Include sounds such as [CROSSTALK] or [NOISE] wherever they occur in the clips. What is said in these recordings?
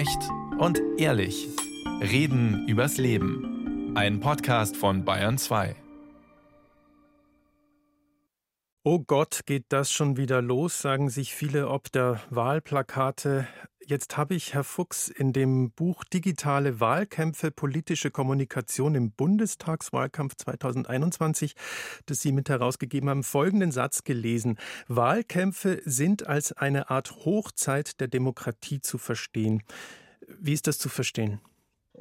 Echt und ehrlich. Reden übers Leben. Ein Podcast von Bayern 2. Oh Gott, geht das schon wieder los, sagen sich viele ob der Wahlplakate. Jetzt habe ich, Herr Fuchs, in dem Buch Digitale Wahlkämpfe, politische Kommunikation im Bundestagswahlkampf 2021, das Sie mit herausgegeben haben, folgenden Satz gelesen. Wahlkämpfe sind als eine Art Hochzeit der Demokratie zu verstehen. Wie ist das zu verstehen?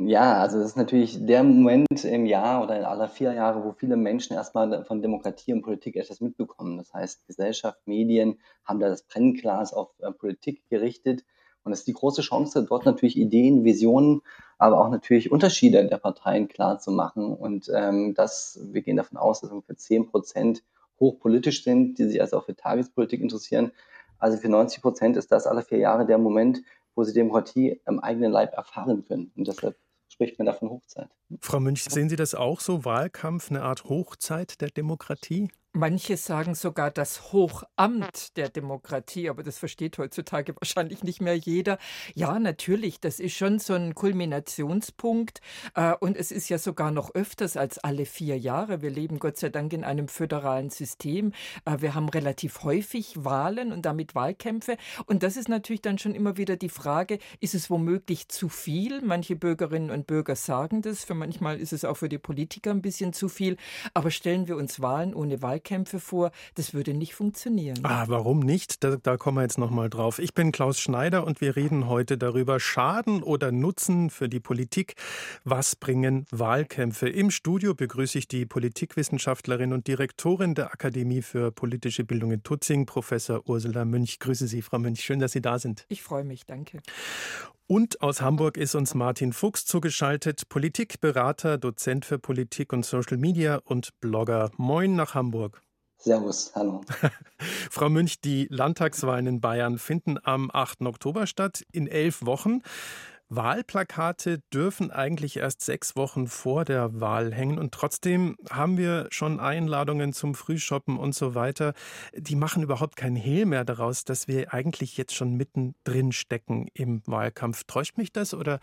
Ja, also das ist natürlich der Moment im Jahr oder in aller vier Jahre, wo viele Menschen erstmal von Demokratie und Politik etwas mitbekommen. Das heißt, Gesellschaft, Medien haben da das Brennglas auf äh, Politik gerichtet und es ist die große Chance, dort natürlich Ideen, Visionen, aber auch natürlich Unterschiede der Parteien klar zu machen. Und ähm, das, wir gehen davon aus, dass ungefähr 10 Prozent hochpolitisch sind, die sich also auch für Tagespolitik interessieren. Also für 90 Prozent ist das alle vier Jahre der Moment, wo sie Demokratie am eigenen Leib erfahren können. Und deshalb spricht man davon Hochzeit. Frau Münch, sehen Sie das auch so? Wahlkampf, eine Art Hochzeit der Demokratie? Manche sagen sogar das Hochamt der Demokratie, aber das versteht heutzutage wahrscheinlich nicht mehr jeder. Ja, natürlich, das ist schon so ein Kulminationspunkt äh, und es ist ja sogar noch öfters als alle vier Jahre. Wir leben Gott sei Dank in einem föderalen System. Äh, wir haben relativ häufig Wahlen und damit Wahlkämpfe und das ist natürlich dann schon immer wieder die Frage, ist es womöglich zu viel? Manche Bürgerinnen und Bürger sagen das, für manchmal ist es auch für die Politiker ein bisschen zu viel, aber stellen wir uns Wahlen ohne Wahlkämpfe Wahlkämpfe vor. Das würde nicht funktionieren. Ah, warum nicht? Da, da kommen wir jetzt noch mal drauf. Ich bin Klaus Schneider und wir reden heute darüber Schaden oder Nutzen für die Politik. Was bringen Wahlkämpfe? Im Studio begrüße ich die Politikwissenschaftlerin und Direktorin der Akademie für politische Bildung in Tutzing, Professor Ursula Münch. Grüße Sie, Frau Münch. Schön, dass Sie da sind. Ich freue mich, danke. Und aus Hamburg ist uns Martin Fuchs zugeschaltet, Politikberater, Dozent für Politik und Social Media und Blogger. Moin nach Hamburg. Servus, hallo. [LAUGHS] Frau Münch, die Landtagswahlen in Bayern finden am 8. Oktober statt, in elf Wochen. Wahlplakate dürfen eigentlich erst sechs Wochen vor der Wahl hängen und trotzdem haben wir schon Einladungen zum Frühshoppen und so weiter. Die machen überhaupt keinen Hehl mehr daraus, dass wir eigentlich jetzt schon mittendrin stecken im Wahlkampf. Täuscht mich das oder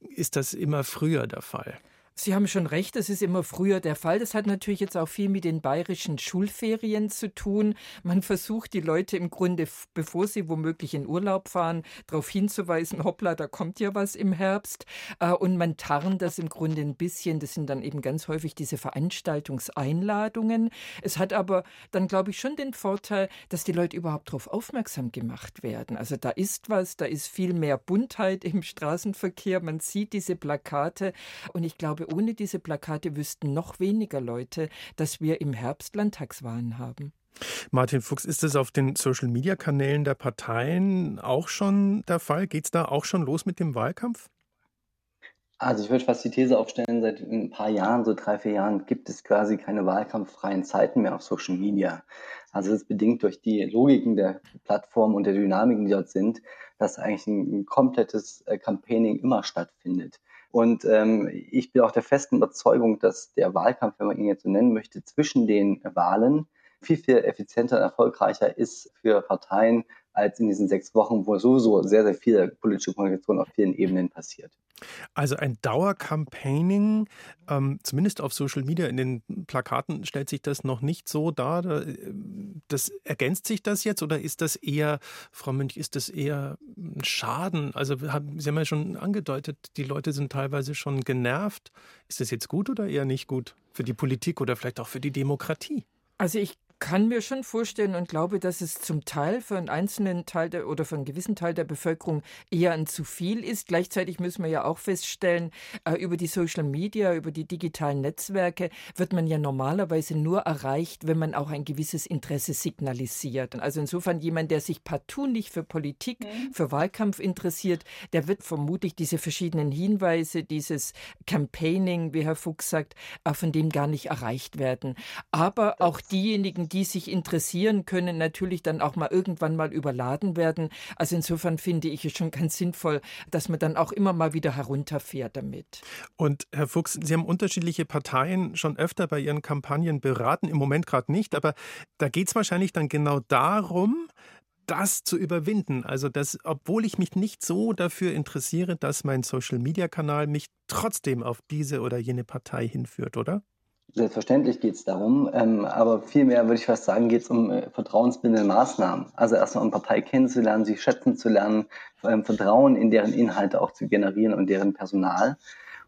ist das immer früher der Fall? Sie haben schon recht, das ist immer früher der Fall. Das hat natürlich jetzt auch viel mit den bayerischen Schulferien zu tun. Man versucht die Leute im Grunde, bevor sie womöglich in Urlaub fahren, darauf hinzuweisen, hoppla, da kommt ja was im Herbst. Äh, und man tarnt das im Grunde ein bisschen. Das sind dann eben ganz häufig diese Veranstaltungseinladungen. Es hat aber dann, glaube ich, schon den Vorteil, dass die Leute überhaupt darauf aufmerksam gemacht werden. Also da ist was, da ist viel mehr Buntheit im Straßenverkehr. Man sieht diese Plakate und ich glaube, glaube, ohne diese Plakate wüssten noch weniger Leute, dass wir im Herbst Landtagswahlen haben. Martin Fuchs, ist das auf den Social-Media-Kanälen der Parteien auch schon der Fall? Geht es da auch schon los mit dem Wahlkampf? Also ich würde fast die These aufstellen, seit ein paar Jahren, so drei, vier Jahren, gibt es quasi keine wahlkampffreien Zeiten mehr auf Social Media. Also das ist bedingt durch die Logiken der Plattform und der Dynamiken, die dort sind, dass eigentlich ein komplettes äh, Campaigning immer stattfindet. Und ähm, ich bin auch der festen Überzeugung, dass der Wahlkampf, wenn man ihn jetzt so nennen möchte, zwischen den Wahlen viel, viel effizienter und erfolgreicher ist für Parteien als in diesen sechs Wochen, wo sowieso sehr, sehr viel politische Kommunikation auf vielen Ebenen passiert. Also ein Dauercampaigning, ähm, zumindest auf Social Media, in den Plakaten stellt sich das noch nicht so dar. Das, ergänzt sich das jetzt oder ist das eher, Frau Münch, ist das eher ein Schaden? Also Sie haben ja schon angedeutet, die Leute sind teilweise schon genervt. Ist das jetzt gut oder eher nicht gut für die Politik oder vielleicht auch für die Demokratie? Also ich kann mir schon vorstellen und glaube, dass es zum Teil für einen einzelnen Teil der, oder für einen gewissen Teil der Bevölkerung eher ein zu viel ist. Gleichzeitig müssen wir ja auch feststellen, äh, über die Social Media, über die digitalen Netzwerke wird man ja normalerweise nur erreicht, wenn man auch ein gewisses Interesse signalisiert. Also insofern jemand, der sich partout nicht für Politik, mhm. für Wahlkampf interessiert, der wird vermutlich diese verschiedenen Hinweise, dieses Campaigning, wie Herr Fuchs sagt, äh, von dem gar nicht erreicht werden. Aber auch diejenigen, die sich interessieren, können natürlich dann auch mal irgendwann mal überladen werden. Also insofern finde ich es schon ganz sinnvoll, dass man dann auch immer mal wieder herunterfährt damit. Und Herr Fuchs, Sie haben unterschiedliche Parteien schon öfter bei Ihren Kampagnen beraten, im Moment gerade nicht, aber da geht es wahrscheinlich dann genau darum, das zu überwinden? Also, dass, obwohl ich mich nicht so dafür interessiere, dass mein Social-Media-Kanal mich trotzdem auf diese oder jene Partei hinführt, oder? Selbstverständlich geht es darum, ähm, aber vielmehr würde ich fast sagen, geht es um äh, vertrauensbildende Maßnahmen. Also erstmal um Partei kennenzulernen, sie schätzen zu lernen, ähm, Vertrauen in deren Inhalte auch zu generieren und deren Personal.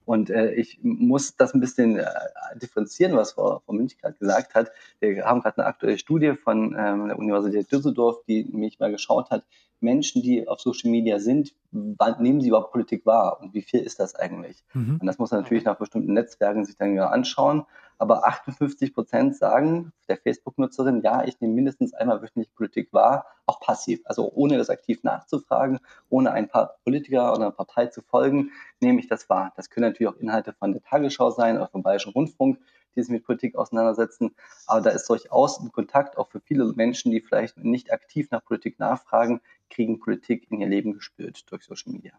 Und äh, ich muss das ein bisschen äh, differenzieren, was Frau, Frau Münch gerade gesagt hat. Wir haben gerade eine aktuelle Studie von ähm, der Universität Düsseldorf, die mich mal geschaut hat, Menschen, die auf Social Media sind, wann nehmen sie überhaupt Politik wahr und wie viel ist das eigentlich? Mhm. Und das muss man natürlich nach bestimmten Netzwerken sich dann ja anschauen. Aber 58 Prozent sagen der Facebook-Nutzerin, ja, ich nehme mindestens einmal wöchentlich Politik wahr, auch passiv. Also ohne das aktiv nachzufragen, ohne ein paar Politiker oder einer Partei zu folgen, nehme ich das wahr. Das können natürlich auch Inhalte von der Tagesschau sein oder vom Bayerischen Rundfunk, die sich mit Politik auseinandersetzen. Aber da ist durchaus ein Kontakt auch für viele Menschen, die vielleicht nicht aktiv nach Politik nachfragen, kriegen Politik in ihr Leben gespürt durch Social Media.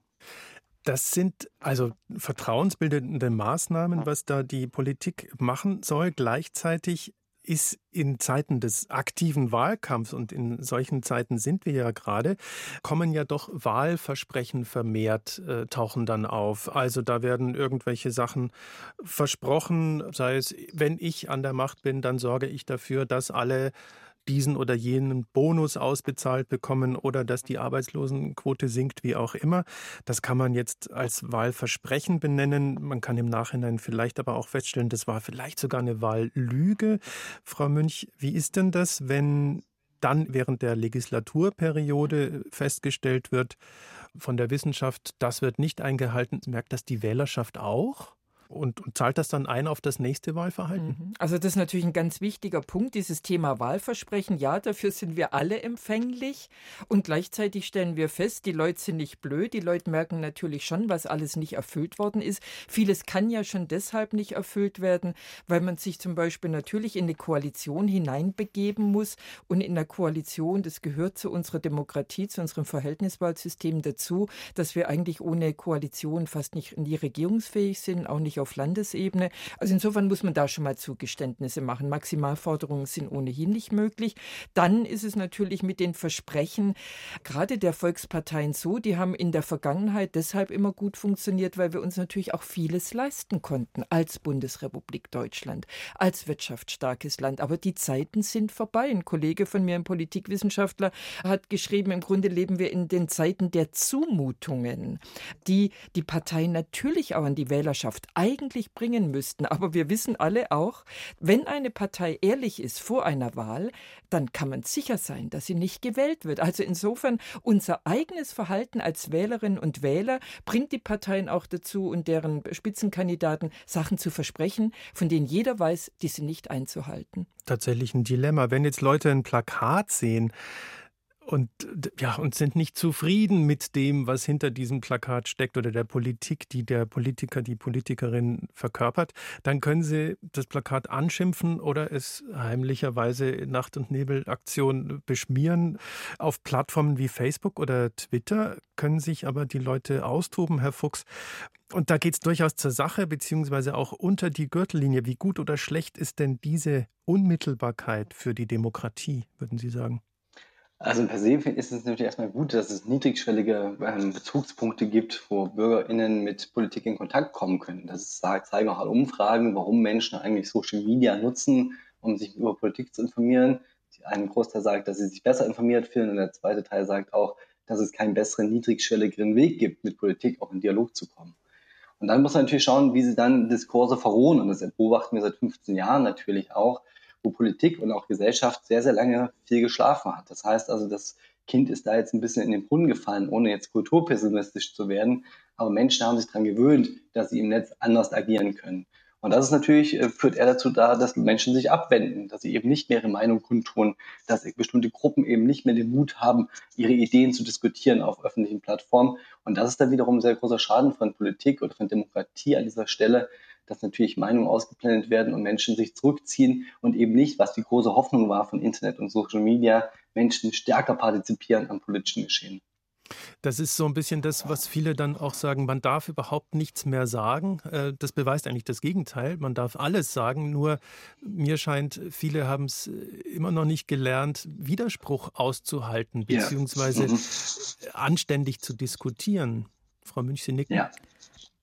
Das sind also vertrauensbildende Maßnahmen, was da die Politik machen soll. Gleichzeitig ist in Zeiten des aktiven Wahlkampfs, und in solchen Zeiten sind wir ja gerade, kommen ja doch Wahlversprechen vermehrt, äh, tauchen dann auf. Also da werden irgendwelche Sachen versprochen, sei es, wenn ich an der Macht bin, dann sorge ich dafür, dass alle diesen oder jenen Bonus ausbezahlt bekommen oder dass die Arbeitslosenquote sinkt, wie auch immer. Das kann man jetzt als Wahlversprechen benennen. Man kann im Nachhinein vielleicht aber auch feststellen, das war vielleicht sogar eine Wahllüge. Frau Münch, wie ist denn das, wenn dann während der Legislaturperiode festgestellt wird von der Wissenschaft, das wird nicht eingehalten, merkt das die Wählerschaft auch? Und, und, zahlt das dann ein auf das nächste Wahlverhalten? Mhm. Also das ist natürlich ein ganz wichtiger Punkt, dieses Thema Wahlversprechen. Ja, dafür sind wir alle empfänglich. Und gleichzeitig stellen wir fest, die Leute sind nicht blöd. Die Leute merken natürlich schon, was alles nicht erfüllt worden ist. Vieles kann ja schon deshalb nicht erfüllt werden, weil man sich zum Beispiel natürlich in eine Koalition hineinbegeben muss. Und in der Koalition, das gehört zu unserer Demokratie, zu unserem Verhältniswahlsystem dazu, dass wir eigentlich ohne Koalition fast nicht nie regierungsfähig sind, auch nicht auf Landesebene. Also insofern muss man da schon mal Zugeständnisse machen. Maximalforderungen sind ohnehin nicht möglich. Dann ist es natürlich mit den Versprechen gerade der Volksparteien so, die haben in der Vergangenheit deshalb immer gut funktioniert, weil wir uns natürlich auch vieles leisten konnten als Bundesrepublik Deutschland, als wirtschaftsstarkes Land. Aber die Zeiten sind vorbei. Ein Kollege von mir, ein Politikwissenschaftler, hat geschrieben, im Grunde leben wir in den Zeiten der Zumutungen, die die Parteien natürlich auch an die Wählerschaft eigentlich bringen müssten. Aber wir wissen alle auch, wenn eine Partei ehrlich ist vor einer Wahl, dann kann man sicher sein, dass sie nicht gewählt wird. Also insofern unser eigenes Verhalten als Wählerinnen und Wähler bringt die Parteien auch dazu und deren Spitzenkandidaten Sachen zu versprechen, von denen jeder weiß, die sind nicht einzuhalten. Tatsächlich ein Dilemma. Wenn jetzt Leute ein Plakat sehen, und ja und sind nicht zufrieden mit dem, was hinter diesem Plakat steckt oder der Politik, die der Politiker, die Politikerin verkörpert, dann können sie das Plakat anschimpfen oder es heimlicherweise Nacht- und Nebelaktion beschmieren. Auf Plattformen wie Facebook oder Twitter können sich aber die Leute austoben, Herr Fuchs. Und da geht es durchaus zur Sache, beziehungsweise auch unter die Gürtellinie. Wie gut oder schlecht ist denn diese Unmittelbarkeit für die Demokratie, würden Sie sagen? Also per se ist es natürlich erstmal gut, dass es niedrigschwellige ähm, Bezugspunkte gibt, wo BürgerInnen mit Politik in Kontakt kommen können. Das zeigen auch alle Umfragen, warum Menschen eigentlich Social Media nutzen, um sich über Politik zu informieren. Ein Großteil sagt, dass sie sich besser informiert fühlen und der zweite Teil sagt auch, dass es keinen besseren, niedrigschwelligeren Weg gibt, mit Politik auch in Dialog zu kommen. Und dann muss man natürlich schauen, wie sie dann Diskurse verrohen. Und das beobachten wir seit 15 Jahren natürlich auch, wo Politik und auch Gesellschaft sehr, sehr lange viel geschlafen hat. Das heißt also, das Kind ist da jetzt ein bisschen in den Brunnen gefallen, ohne jetzt kulturpessimistisch zu werden. Aber Menschen haben sich daran gewöhnt, dass sie im Netz anders agieren können. Und das ist natürlich, äh, führt eher dazu da, dass Menschen sich abwenden, dass sie eben nicht mehr ihre Meinung kundtun, dass bestimmte Gruppen eben nicht mehr den Mut haben, ihre Ideen zu diskutieren auf öffentlichen Plattformen. Und das ist dann wiederum ein sehr großer Schaden von Politik oder von Demokratie an dieser Stelle, dass natürlich Meinungen ausgeblendet werden und Menschen sich zurückziehen und eben nicht, was die große Hoffnung war von Internet und Social Media, Menschen stärker partizipieren am politischen Geschehen. Das ist so ein bisschen das, was viele dann auch sagen, man darf überhaupt nichts mehr sagen. Äh, das beweist eigentlich das Gegenteil. Man darf alles sagen, nur mir scheint, viele haben es immer noch nicht gelernt, Widerspruch auszuhalten, beziehungsweise ja. mhm. anständig zu diskutieren. Frau Münch, Sie nicken. Ja.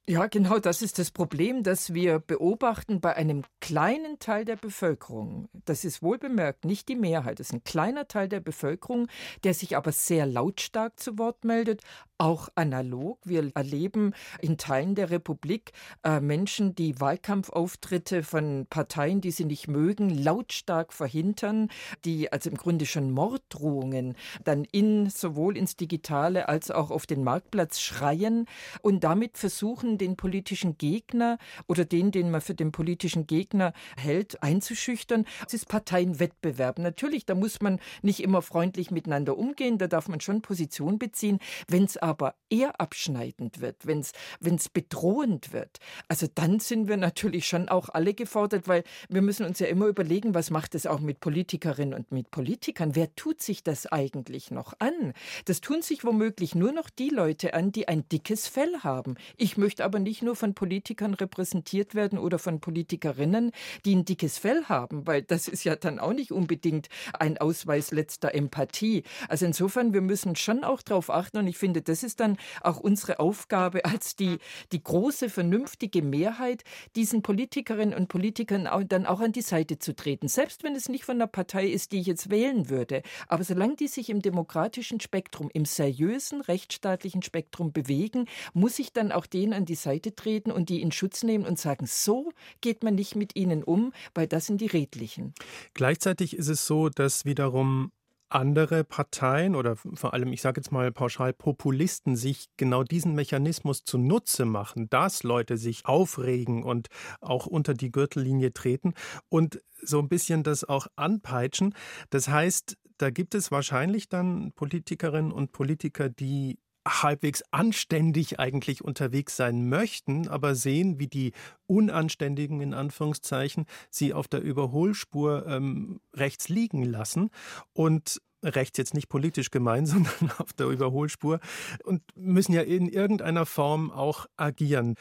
Ja, genau das ist das Problem, das wir beobachten bei einem kleinen Teil der Bevölkerung. Das ist wohl bemerkt, nicht die Mehrheit. Das ist ein kleiner Teil der Bevölkerung, der sich aber sehr lautstark zu Wort meldet, auch analog. Wir erleben in Teilen der Republik äh, Menschen, die Wahlkampfauftritte von Parteien, die sie nicht mögen, lautstark verhindern, die also im Grunde schon Morddrohungen dann in sowohl ins Digitale als auch auf den Marktplatz schreien und damit versuchen, den politischen Gegner oder den, den man für den politischen Gegner hält, einzuschüchtern. Es ist Parteienwettbewerb. Natürlich, da muss man nicht immer freundlich miteinander umgehen, da darf man schon Position beziehen. Wenn es aber eher abschneidend wird, wenn es bedrohend wird, also dann sind wir natürlich schon auch alle gefordert, weil wir müssen uns ja immer überlegen, was macht es auch mit Politikerinnen und mit Politikern? Wer tut sich das eigentlich noch an? Das tun sich womöglich nur noch die Leute an, die ein dickes Fell haben. Ich möchte aber nicht nur von Politikern repräsentiert werden oder von Politikerinnen, die ein dickes Fell haben, weil das ist ja dann auch nicht unbedingt ein Ausweis letzter Empathie. Also insofern, wir müssen schon auch darauf achten und ich finde, das ist dann auch unsere Aufgabe als die, die große, vernünftige Mehrheit, diesen Politikerinnen und Politikern auch, dann auch an die Seite zu treten. Selbst wenn es nicht von der Partei ist, die ich jetzt wählen würde. Aber solange die sich im demokratischen Spektrum, im seriösen rechtsstaatlichen Spektrum bewegen, muss ich dann auch denen an die Seite treten und die in Schutz nehmen und sagen, so geht man nicht mit ihnen um, weil das sind die Redlichen. Gleichzeitig ist es so, dass wiederum andere Parteien oder vor allem, ich sage jetzt mal pauschal, Populisten sich genau diesen Mechanismus zunutze machen, dass Leute sich aufregen und auch unter die Gürtellinie treten und so ein bisschen das auch anpeitschen. Das heißt, da gibt es wahrscheinlich dann Politikerinnen und Politiker, die halbwegs anständig eigentlich unterwegs sein möchten, aber sehen, wie die Unanständigen in Anführungszeichen sie auf der Überholspur ähm, rechts liegen lassen und rechts jetzt nicht politisch gemeint, [LAUGHS] sondern auf der Überholspur und müssen ja in irgendeiner Form auch agieren.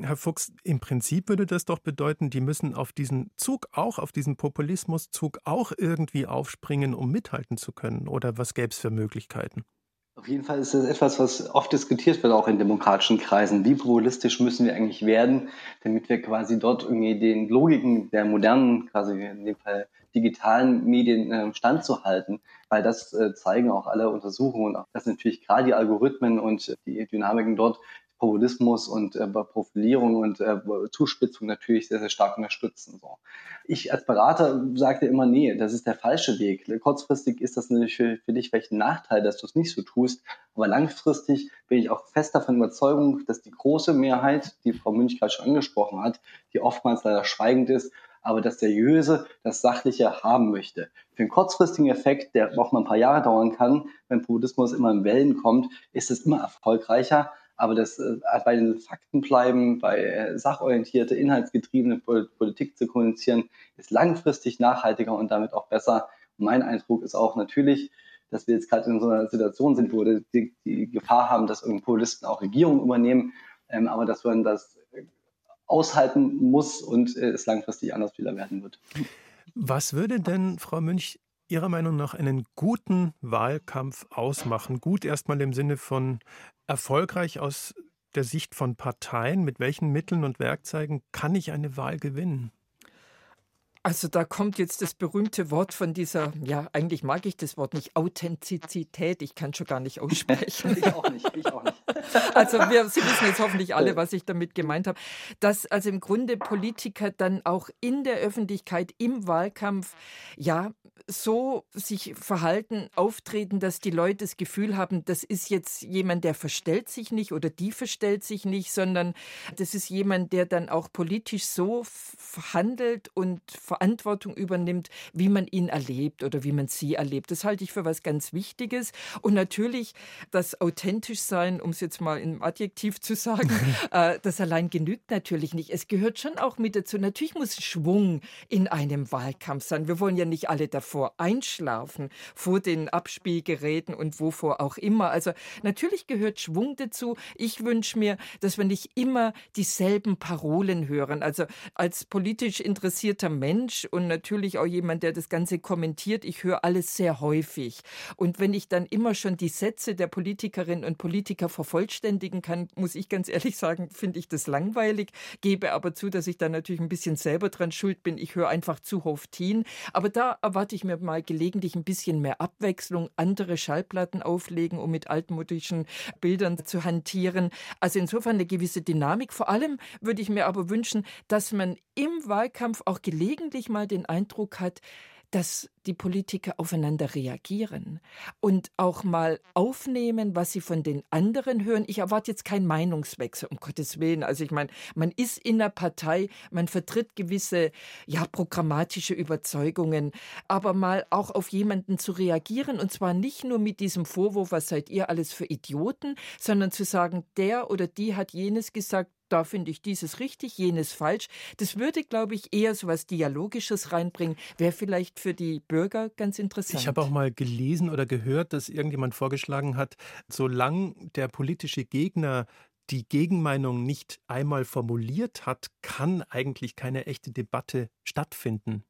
Herr Fuchs, im Prinzip würde das doch bedeuten, die müssen auf diesen Zug auch, auf diesen Populismuszug auch irgendwie aufspringen, um mithalten zu können. Oder was gäbe es für Möglichkeiten? Auf jeden Fall ist das etwas, was oft diskutiert wird, auch in demokratischen Kreisen. Wie populistisch müssen wir eigentlich werden, damit wir quasi dort irgendwie den Logiken der modernen, quasi in dem Fall digitalen Medien äh, standzuhalten, weil das äh, zeigen auch alle Untersuchungen, dass natürlich gerade die Algorithmen und die Dynamiken dort Populismus und äh, Profilierung und äh, Zuspitzung natürlich sehr, sehr stark unterstützen. So. Ich als Berater sagte immer, nee, das ist der falsche Weg. Kurzfristig ist das natürlich für, für dich vielleicht ein Nachteil, dass du es nicht so tust, aber langfristig bin ich auch fest davon überzeugt, dass die große Mehrheit, die Frau Münch gerade schon angesprochen hat, die oftmals leider schweigend ist, aber das Seriöse, das Sachliche haben möchte. Für einen kurzfristigen Effekt, der auch mal ein paar Jahre dauern kann, wenn Populismus immer in Wellen kommt, ist es immer erfolgreicher, aber das äh, bei den Fakten bleiben, bei äh, sachorientierte, inhaltsgetriebene Politik zu kommunizieren, ist langfristig nachhaltiger und damit auch besser. Und mein Eindruck ist auch natürlich, dass wir jetzt gerade in so einer Situation sind, wo wir die, die Gefahr haben, dass irgendwo Populisten auch Regierungen übernehmen, ähm, aber dass man das aushalten muss und äh, es langfristig anders wieder werden wird. Was würde denn, Frau Münch, Ihrer Meinung nach einen guten Wahlkampf ausmachen? Gut erstmal im Sinne von erfolgreich aus der Sicht von Parteien. Mit welchen Mitteln und Werkzeugen kann ich eine Wahl gewinnen? Also da kommt jetzt das berühmte Wort von dieser, ja, eigentlich mag ich das Wort nicht, Authentizität. Ich kann schon gar nicht aussprechen. [LAUGHS] ich auch nicht, ich auch nicht. [LAUGHS] Also wir, Sie wissen jetzt hoffentlich alle, was ich damit gemeint habe. Dass also im Grunde Politiker dann auch in der Öffentlichkeit, im Wahlkampf, ja, so sich verhalten, auftreten, dass die Leute das Gefühl haben, das ist jetzt jemand, der verstellt sich nicht oder die verstellt sich nicht, sondern das ist jemand, der dann auch politisch so handelt und Verantwortung übernimmt, wie man ihn erlebt oder wie man sie erlebt. Das halte ich für was ganz Wichtiges. Und natürlich das authentisch sein, um es jetzt mal im Adjektiv zu sagen, äh, das allein genügt natürlich nicht. Es gehört schon auch mit dazu. Natürlich muss Schwung in einem Wahlkampf sein. Wir wollen ja nicht alle davor einschlafen vor den Abspielgeräten und wovor auch immer. Also natürlich gehört Schwung dazu. Ich wünsche mir, dass wir nicht immer dieselben Parolen hören. Also als politisch interessierter Mensch und natürlich auch jemand, der das Ganze kommentiert, ich höre alles sehr häufig. Und wenn ich dann immer schon die Sätze der Politikerinnen und Politiker vervollständigen kann, muss ich ganz ehrlich sagen, finde ich das langweilig, gebe aber zu, dass ich da natürlich ein bisschen selber dran schuld bin. Ich höre einfach zu oft hin. Aber da erwarte ich mir mal gelegentlich ein bisschen mehr Abwechslung, andere Schallplatten auflegen, um mit altmodischen Bildern zu hantieren. Also insofern eine gewisse Dynamik. Vor allem würde ich mir aber wünschen, dass man im Wahlkampf auch gelegentlich mal den Eindruck hat, dass die Politiker aufeinander reagieren und auch mal aufnehmen, was sie von den anderen hören. Ich erwarte jetzt keinen Meinungswechsel, um Gottes Willen. Also ich meine, man ist in der Partei, man vertritt gewisse, ja, programmatische Überzeugungen, aber mal auch auf jemanden zu reagieren und zwar nicht nur mit diesem Vorwurf, was seid ihr alles für Idioten, sondern zu sagen, der oder die hat jenes gesagt, da finde ich dieses richtig, jenes falsch. Das würde, glaube ich, eher so was Dialogisches reinbringen. Wäre vielleicht für die Bürger ganz interessant. Ich habe auch mal gelesen oder gehört, dass irgendjemand vorgeschlagen hat, solange der politische Gegner die Gegenmeinung nicht einmal formuliert hat, kann eigentlich keine echte Debatte stattfinden.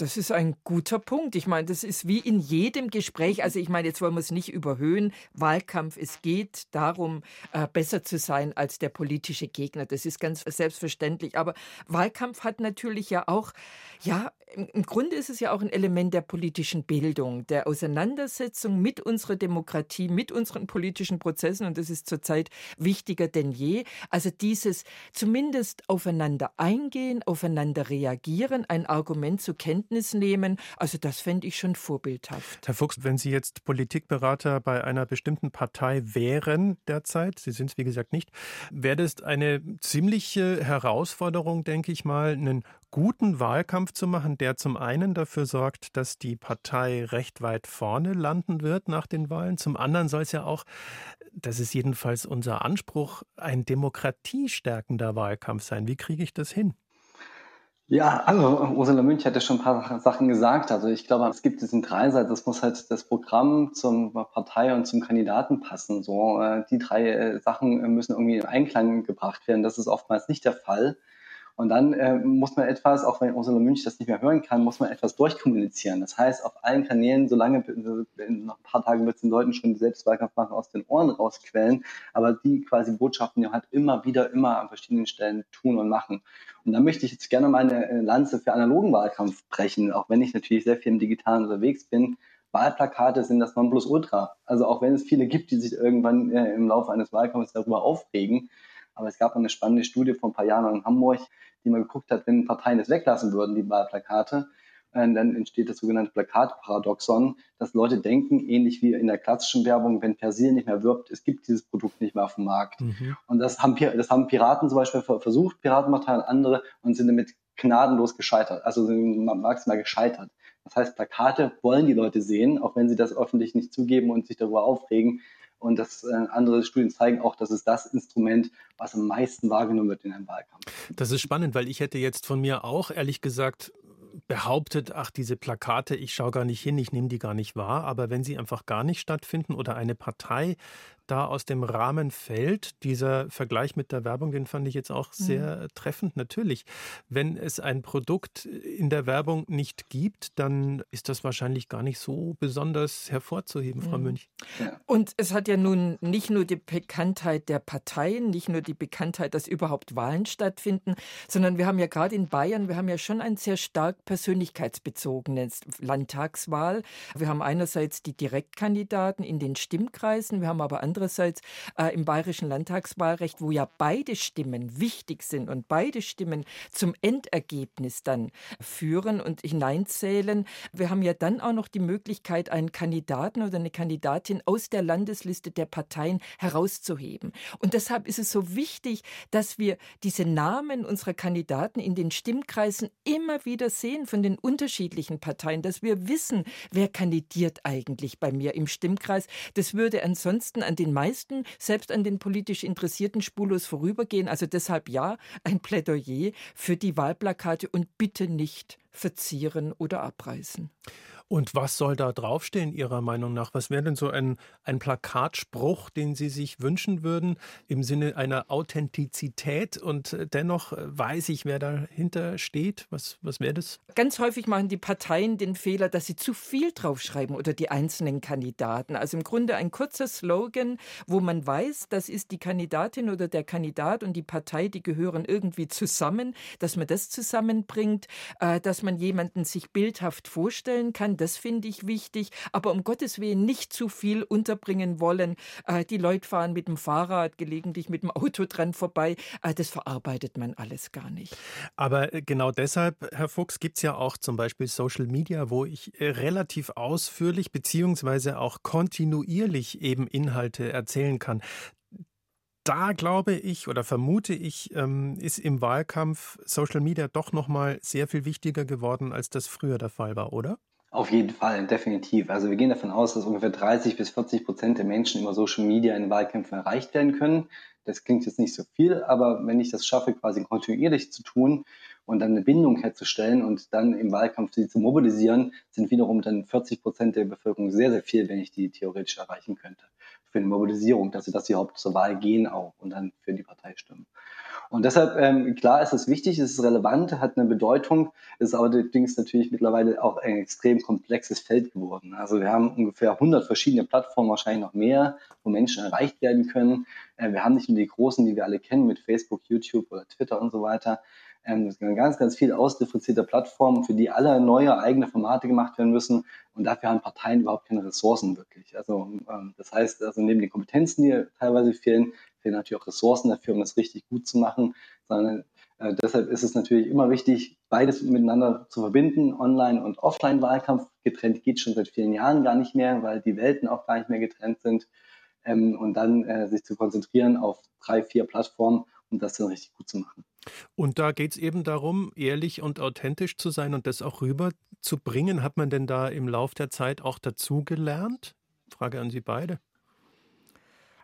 Das ist ein guter Punkt. Ich meine, das ist wie in jedem Gespräch. Also ich meine, jetzt wollen wir es nicht überhöhen. Wahlkampf, es geht darum, äh, besser zu sein als der politische Gegner. Das ist ganz selbstverständlich. Aber Wahlkampf hat natürlich ja auch, ja, im Grunde ist es ja auch ein Element der politischen Bildung, der Auseinandersetzung mit unserer Demokratie, mit unseren politischen Prozessen. Und das ist zurzeit wichtiger denn je. Also dieses zumindest aufeinander eingehen, aufeinander reagieren, ein Argument zu Kenntnis Kenntnis nehmen. Also das fände ich schon vorbildhaft. Herr Fuchs, wenn Sie jetzt Politikberater bei einer bestimmten Partei wären derzeit, Sie sind es wie gesagt nicht, wäre das eine ziemliche Herausforderung, denke ich mal, einen guten Wahlkampf zu machen, der zum einen dafür sorgt, dass die Partei recht weit vorne landen wird nach den Wahlen. Zum anderen soll es ja auch, das ist jedenfalls unser Anspruch, ein demokratiestärkender Wahlkampf sein. Wie kriege ich das hin? Ja, also Ursula Münch hat ja schon ein paar Sachen gesagt. Also ich glaube, es gibt diesen Dreisatz, es muss halt das Programm zum Partei und zum Kandidaten passen. So, äh, die drei äh, Sachen müssen irgendwie in Einklang gebracht werden. Das ist oftmals nicht der Fall. Und dann äh, muss man etwas, auch wenn Ursula Münch das nicht mehr hören kann, muss man etwas durchkommunizieren. Das heißt, auf allen Kanälen, solange in noch ein paar Tagen wird es den Leuten schon die Selbstwahlkampf machen, aus den Ohren rausquellen, aber die quasi Botschaften ja halt immer wieder, immer an verschiedenen Stellen tun und machen. Und da möchte ich jetzt gerne meine Lanze für analogen Wahlkampf brechen, auch wenn ich natürlich sehr viel im Digitalen unterwegs bin. Wahlplakate sind das Nonplusultra. Also auch wenn es viele gibt, die sich irgendwann äh, im Laufe eines Wahlkampfs darüber aufregen, aber es gab eine spannende Studie vor ein paar Jahren in Hamburg, die mal geguckt hat, wenn Parteien es weglassen würden, die Wahlplakate, äh, dann entsteht das sogenannte Plakatparadoxon, dass Leute denken, ähnlich wie in der klassischen Werbung, wenn Persil nicht mehr wirbt, es gibt dieses Produkt nicht mehr auf dem Markt. Mhm. Und das haben, das haben Piraten zum Beispiel versucht, Piratenpartei und andere, und sind damit gnadenlos gescheitert, also sind maximal gescheitert. Das heißt, Plakate wollen die Leute sehen, auch wenn sie das öffentlich nicht zugeben und sich darüber aufregen. Und das, äh, andere Studien zeigen auch, dass es das Instrument, was am meisten wahrgenommen wird in einem Wahlkampf. Das ist spannend, weil ich hätte jetzt von mir auch ehrlich gesagt behauptet, ach, diese Plakate, ich schaue gar nicht hin, ich nehme die gar nicht wahr. Aber wenn sie einfach gar nicht stattfinden oder eine Partei da aus dem Rahmen fällt. Dieser Vergleich mit der Werbung, den fand ich jetzt auch sehr mhm. treffend. Natürlich, wenn es ein Produkt in der Werbung nicht gibt, dann ist das wahrscheinlich gar nicht so besonders hervorzuheben, Frau mhm. Münch. Und es hat ja nun nicht nur die Bekanntheit der Parteien, nicht nur die Bekanntheit, dass überhaupt Wahlen stattfinden, sondern wir haben ja gerade in Bayern, wir haben ja schon ein sehr stark persönlichkeitsbezogenes Landtagswahl. Wir haben einerseits die Direktkandidaten in den Stimmkreisen, wir haben aber andere andererseits äh, im bayerischen Landtagswahlrecht, wo ja beide Stimmen wichtig sind und beide Stimmen zum Endergebnis dann führen und hineinzählen. Wir haben ja dann auch noch die Möglichkeit, einen Kandidaten oder eine Kandidatin aus der Landesliste der Parteien herauszuheben. Und deshalb ist es so wichtig, dass wir diese Namen unserer Kandidaten in den Stimmkreisen immer wieder sehen von den unterschiedlichen Parteien, dass wir wissen, wer kandidiert eigentlich bei mir im Stimmkreis. Das würde ansonsten an den den meisten, selbst an den politisch Interessierten, spurlos vorübergehen. Also deshalb ja, ein Plädoyer für die Wahlplakate und bitte nicht verzieren oder abreißen. Und was soll da draufstehen, Ihrer Meinung nach? Was wäre denn so ein, ein Plakatspruch, den Sie sich wünschen würden, im Sinne einer Authentizität und äh, dennoch äh, weiß ich, wer dahinter steht? Was, was wäre das? Ganz häufig machen die Parteien den Fehler, dass sie zu viel draufschreiben oder die einzelnen Kandidaten. Also im Grunde ein kurzer Slogan, wo man weiß, das ist die Kandidatin oder der Kandidat und die Partei, die gehören irgendwie zusammen, dass man das zusammenbringt, äh, dass man jemanden sich bildhaft vorstellen kann das finde ich wichtig. Aber um Gottes Willen nicht zu viel unterbringen wollen. Äh, die Leute fahren mit dem Fahrrad, gelegentlich mit dem Auto dran vorbei. Äh, das verarbeitet man alles gar nicht. Aber äh, genau deshalb, Herr Fuchs, gibt es ja auch zum Beispiel Social Media, wo ich relativ ausführlich beziehungsweise auch kontinuierlich eben Inhalte erzählen kann da glaube ich oder vermute ich, ähm, ist im Wahlkampf Social Media doch noch mal sehr viel wichtiger geworden, als das früher der Fall war, oder? Auf jeden Fall, definitiv. Also wir gehen davon aus, dass ungefähr 30 bis 40 Prozent der Menschen über Social Media in Wahlkämpfen erreicht werden können. Das klingt jetzt nicht so viel, aber wenn ich das schaffe, quasi kontinuierlich zu tun und dann eine Bindung herzustellen und dann im Wahlkampf sie zu mobilisieren, sind wiederum dann 40 Prozent der Bevölkerung sehr, sehr viel, wenn ich die theoretisch erreichen könnte. Für eine Mobilisierung, dass sie, dass sie überhaupt zur Wahl gehen auch und dann für die Partei stimmen. Und deshalb, ähm, klar ist es wichtig, es ist relevant, hat eine Bedeutung, ist allerdings natürlich mittlerweile auch ein extrem komplexes Feld geworden. Also wir haben ungefähr 100 verschiedene Plattformen, wahrscheinlich noch mehr, wo Menschen erreicht werden können. Äh, wir haben nicht nur die großen, die wir alle kennen mit Facebook, YouTube oder Twitter und so weiter. Ähm, es gibt ganz, ganz viele ausdifferenzierte Plattformen, für die alle neue eigene Formate gemacht werden müssen. Und dafür haben Parteien überhaupt keine Ressourcen wirklich. Also ähm, das heißt, also neben den Kompetenzen, die teilweise fehlen, fehlen natürlich auch Ressourcen dafür, um das richtig gut zu machen. Sondern äh, deshalb ist es natürlich immer wichtig, beides miteinander zu verbinden. Online- und Offline-Wahlkampf getrennt geht schon seit vielen Jahren gar nicht mehr, weil die Welten auch gar nicht mehr getrennt sind. Ähm, und dann äh, sich zu konzentrieren auf drei, vier Plattformen, um das dann richtig gut zu machen. Und da geht es eben darum, ehrlich und authentisch zu sein und das auch rüberzubringen. Hat man denn da im Lauf der Zeit auch dazugelernt? Frage an Sie beide.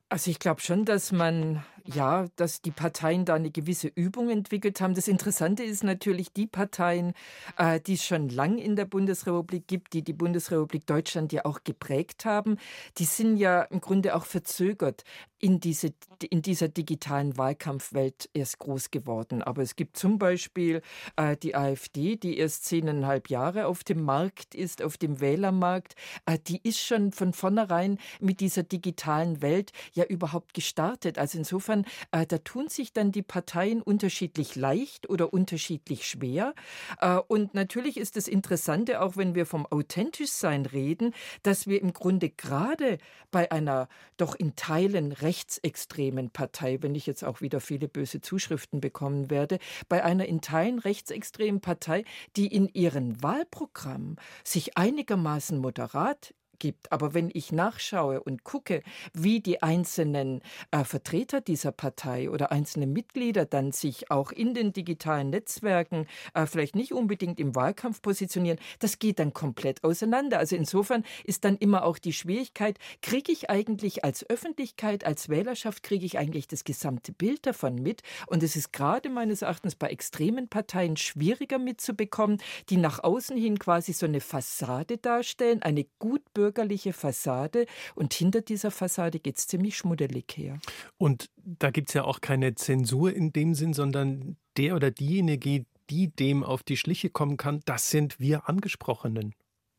Also ich glaube schon, dass man, ja, dass die Parteien da eine gewisse Übung entwickelt haben. Das Interessante ist natürlich, die Parteien, äh, die es schon lang in der Bundesrepublik gibt, die die Bundesrepublik Deutschland ja auch geprägt haben, die sind ja im Grunde auch verzögert in, diese, in dieser digitalen Wahlkampfwelt erst groß geworden. Aber es gibt zum Beispiel äh, die AfD, die erst zehneinhalb Jahre auf dem Markt ist, auf dem Wählermarkt. Äh, die ist schon von vornherein mit dieser digitalen Welt ja überhaupt gestartet. Also insofern, äh, da tun sich dann die Parteien unterschiedlich leicht oder unterschiedlich schwer. Äh, und natürlich ist das Interessante, auch wenn wir vom Authentischsein reden, dass wir im Grunde gerade bei einer doch in Teilen rechtsextremen Partei, wenn ich jetzt auch wieder viele böse Zuschriften bekommen werde, bei einer in Teilen rechtsextremen Partei, die in ihren Wahlprogramm sich einigermaßen moderat gibt. Aber wenn ich nachschaue und gucke, wie die einzelnen äh, Vertreter dieser Partei oder einzelne Mitglieder dann sich auch in den digitalen Netzwerken äh, vielleicht nicht unbedingt im Wahlkampf positionieren, das geht dann komplett auseinander. Also insofern ist dann immer auch die Schwierigkeit, kriege ich eigentlich als Öffentlichkeit, als Wählerschaft, kriege ich eigentlich das gesamte Bild davon mit? Und es ist gerade meines Erachtens bei extremen Parteien schwieriger mitzubekommen, die nach außen hin quasi so eine Fassade darstellen, eine gutbürgerliche bürgerliche Fassade und hinter dieser Fassade geht es ziemlich schmuddelig her. Und da gibt es ja auch keine Zensur in dem Sinn, sondern der oder diejenige, die dem auf die Schliche kommen kann, das sind wir Angesprochenen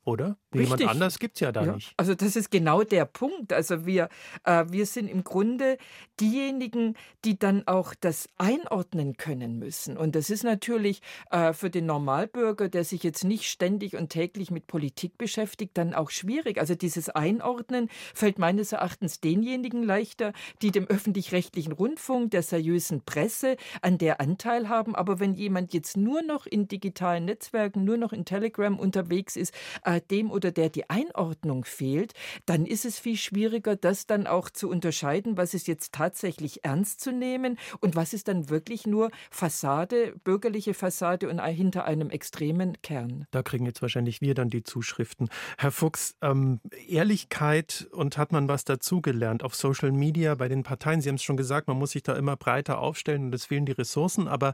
oder? Richtig. Jemand anders gibt es ja da ja. nicht. Also das ist genau der Punkt. Also wir, äh, wir sind im Grunde diejenigen, die dann auch das einordnen können müssen. Und das ist natürlich äh, für den Normalbürger, der sich jetzt nicht ständig und täglich mit Politik beschäftigt, dann auch schwierig. Also dieses Einordnen fällt meines Erachtens denjenigen leichter, die dem öffentlich-rechtlichen Rundfunk, der seriösen Presse an der Anteil haben. Aber wenn jemand jetzt nur noch in digitalen Netzwerken, nur noch in Telegram unterwegs ist, äh, dem oder der die Einordnung fehlt, dann ist es viel schwieriger, das dann auch zu unterscheiden, was ist jetzt tatsächlich ernst zu nehmen und was ist dann wirklich nur Fassade, bürgerliche Fassade und hinter einem extremen Kern. Da kriegen jetzt wahrscheinlich wir dann die Zuschriften. Herr Fuchs, ähm, Ehrlichkeit und hat man was dazugelernt auf Social Media bei den Parteien? Sie haben es schon gesagt, man muss sich da immer breiter aufstellen und es fehlen die Ressourcen, aber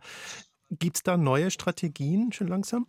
gibt es da neue Strategien schon langsam?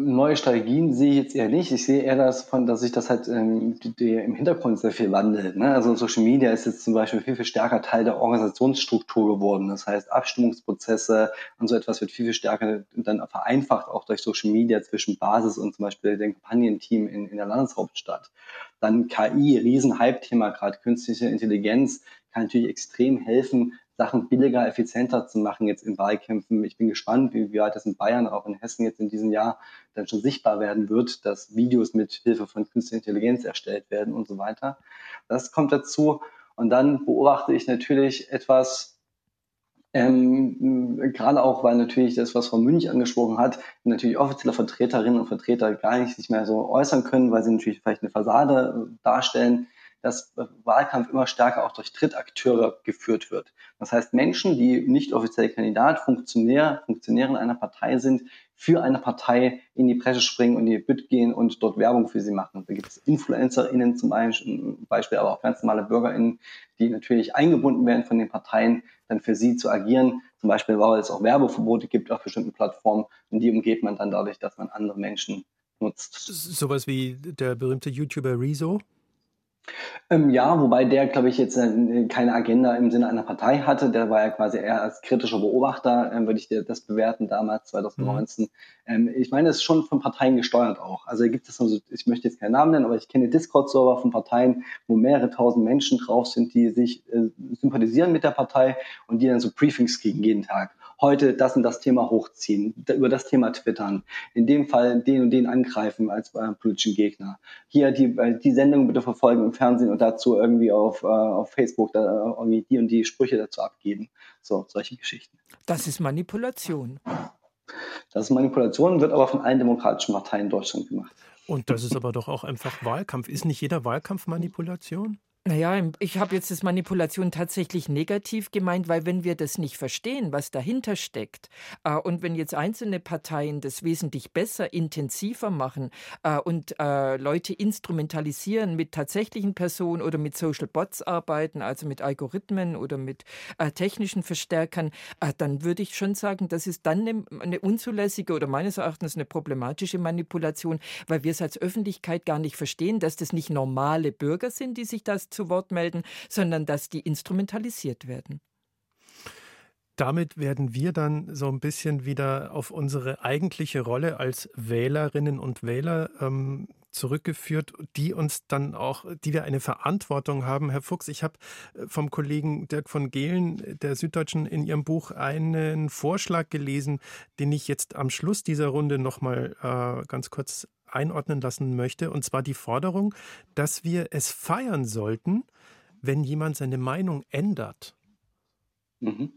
Neue Strategien sehe ich jetzt eher nicht. Ich sehe eher, das von, dass sich das halt ähm, die, die im Hintergrund sehr viel wandelt. Ne? Also Social Media ist jetzt zum Beispiel viel, viel stärker Teil der Organisationsstruktur geworden. Das heißt, Abstimmungsprozesse und so etwas wird viel, viel stärker dann vereinfacht, auch durch Social Media zwischen Basis und zum Beispiel dem Kampagnenteam in, in der Landeshauptstadt. Dann KI, Riesen-Hype-Thema, gerade künstliche Intelligenz kann natürlich extrem helfen, Sachen billiger, effizienter zu machen jetzt in Wahlkämpfen. Ich bin gespannt, wie, wie weit das in Bayern, auch in Hessen jetzt in diesem Jahr dann schon sichtbar werden wird, dass Videos mit Hilfe von künstlicher Intelligenz erstellt werden und so weiter. Das kommt dazu. Und dann beobachte ich natürlich etwas, ähm, gerade auch, weil natürlich das, was Frau Münch angesprochen hat, natürlich offizielle Vertreterinnen und Vertreter gar nicht sich mehr so äußern können, weil sie natürlich vielleicht eine Fassade darstellen dass Wahlkampf immer stärker auch durch Drittakteure geführt wird. Das heißt, Menschen, die nicht offiziell Kandidat, Funktionär, Funktionäre in einer Partei sind, für eine Partei in die Presse springen und in die Bütt gehen und dort Werbung für sie machen. Da gibt es InfluencerInnen zum Beispiel, aber auch ganz normale BürgerInnen, die natürlich eingebunden werden von den Parteien, dann für sie zu agieren. Zum Beispiel, weil es auch Werbeverbote gibt auf bestimmten Plattformen und die umgeht man dann dadurch, dass man andere Menschen nutzt. Sowas wie der berühmte YouTuber Rezo? Ähm, ja, wobei der, glaube ich, jetzt äh, keine Agenda im Sinne einer Partei hatte. Der war ja quasi eher als kritischer Beobachter, ähm, würde ich dir das bewerten, damals 2019. Mhm. Ähm, ich meine, es ist schon von Parteien gesteuert auch. Also gibt es also, ich möchte jetzt keinen Namen nennen, aber ich kenne Discord-Server von Parteien, wo mehrere tausend Menschen drauf sind, die sich äh, sympathisieren mit der Partei und die dann so Briefings kriegen jeden Tag heute das und das Thema hochziehen, über das Thema twittern, in dem Fall den und den angreifen als äh, politischen Gegner. Hier die, äh, die Sendung bitte verfolgen im Fernsehen und dazu irgendwie auf, äh, auf Facebook da irgendwie die und die Sprüche dazu abgeben. So, solche Geschichten. Das ist Manipulation. Das ist Manipulation, wird aber von allen demokratischen Parteien in Deutschland gemacht. Und das ist aber doch auch einfach Wahlkampf. Ist nicht jeder Wahlkampf Manipulation? Naja, ich habe jetzt das Manipulation tatsächlich negativ gemeint, weil wenn wir das nicht verstehen, was dahinter steckt, äh, und wenn jetzt einzelne Parteien das wesentlich besser, intensiver machen äh, und äh, Leute instrumentalisieren mit tatsächlichen Personen oder mit Social Bots arbeiten, also mit Algorithmen oder mit äh, technischen Verstärkern, äh, dann würde ich schon sagen, das ist dann eine, eine unzulässige oder meines Erachtens eine problematische Manipulation, weil wir es als Öffentlichkeit gar nicht verstehen, dass das nicht normale Bürger sind, die sich das zu Wort melden, sondern dass die instrumentalisiert werden. Damit werden wir dann so ein bisschen wieder auf unsere eigentliche Rolle als Wählerinnen und Wähler ähm, zurückgeführt, die uns dann auch, die wir eine Verantwortung haben. Herr Fuchs, ich habe äh, vom Kollegen Dirk von Gehlen der Süddeutschen in Ihrem Buch einen Vorschlag gelesen, den ich jetzt am Schluss dieser Runde nochmal äh, ganz kurz einordnen lassen möchte, und zwar die Forderung, dass wir es feiern sollten, wenn jemand seine Meinung ändert. Mhm.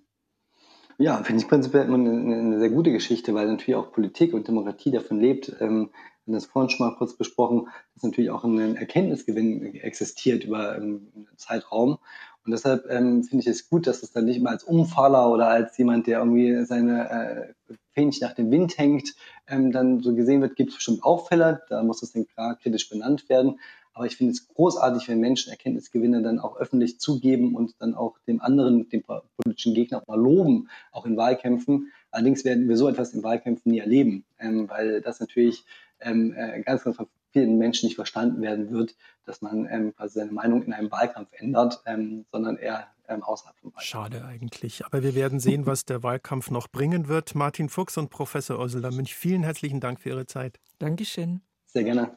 Ja, finde ich prinzipiell eine, eine, sehr gute Geschichte, weil natürlich auch Politik und Demokratie davon lebt. Ähm, wir haben das vorhin schon mal kurz besprochen, dass natürlich auch ein Erkenntnisgewinn existiert über ähm, einen Zeitraum. Und deshalb ähm, finde ich es gut, dass es dann nicht immer als Umfaller oder als jemand, der irgendwie seine äh, Fähnchen nach dem Wind hängt, ähm, dann so gesehen wird, gibt es bestimmt auch Fälle, da muss das dann klar kritisch benannt werden. Aber ich finde es großartig, wenn Menschen Erkenntnisgewinne dann auch öffentlich zugeben und dann auch dem anderen, dem politischen Gegner auch mal loben, auch in Wahlkämpfen. Allerdings werden wir so etwas in Wahlkämpfen nie erleben, ähm, weil das natürlich ähm, äh, ganz, ganz vielen Menschen nicht verstanden werden wird, dass man ähm, quasi seine Meinung in einem Wahlkampf ändert, ähm, sondern eher ähm, außerhalb vom Wahlkampf. Schade eigentlich. Aber wir werden sehen, was der Wahlkampf noch bringen wird. Martin Fuchs und Professor Ursula Münch, vielen herzlichen Dank für Ihre Zeit. Dankeschön. Sehr gerne.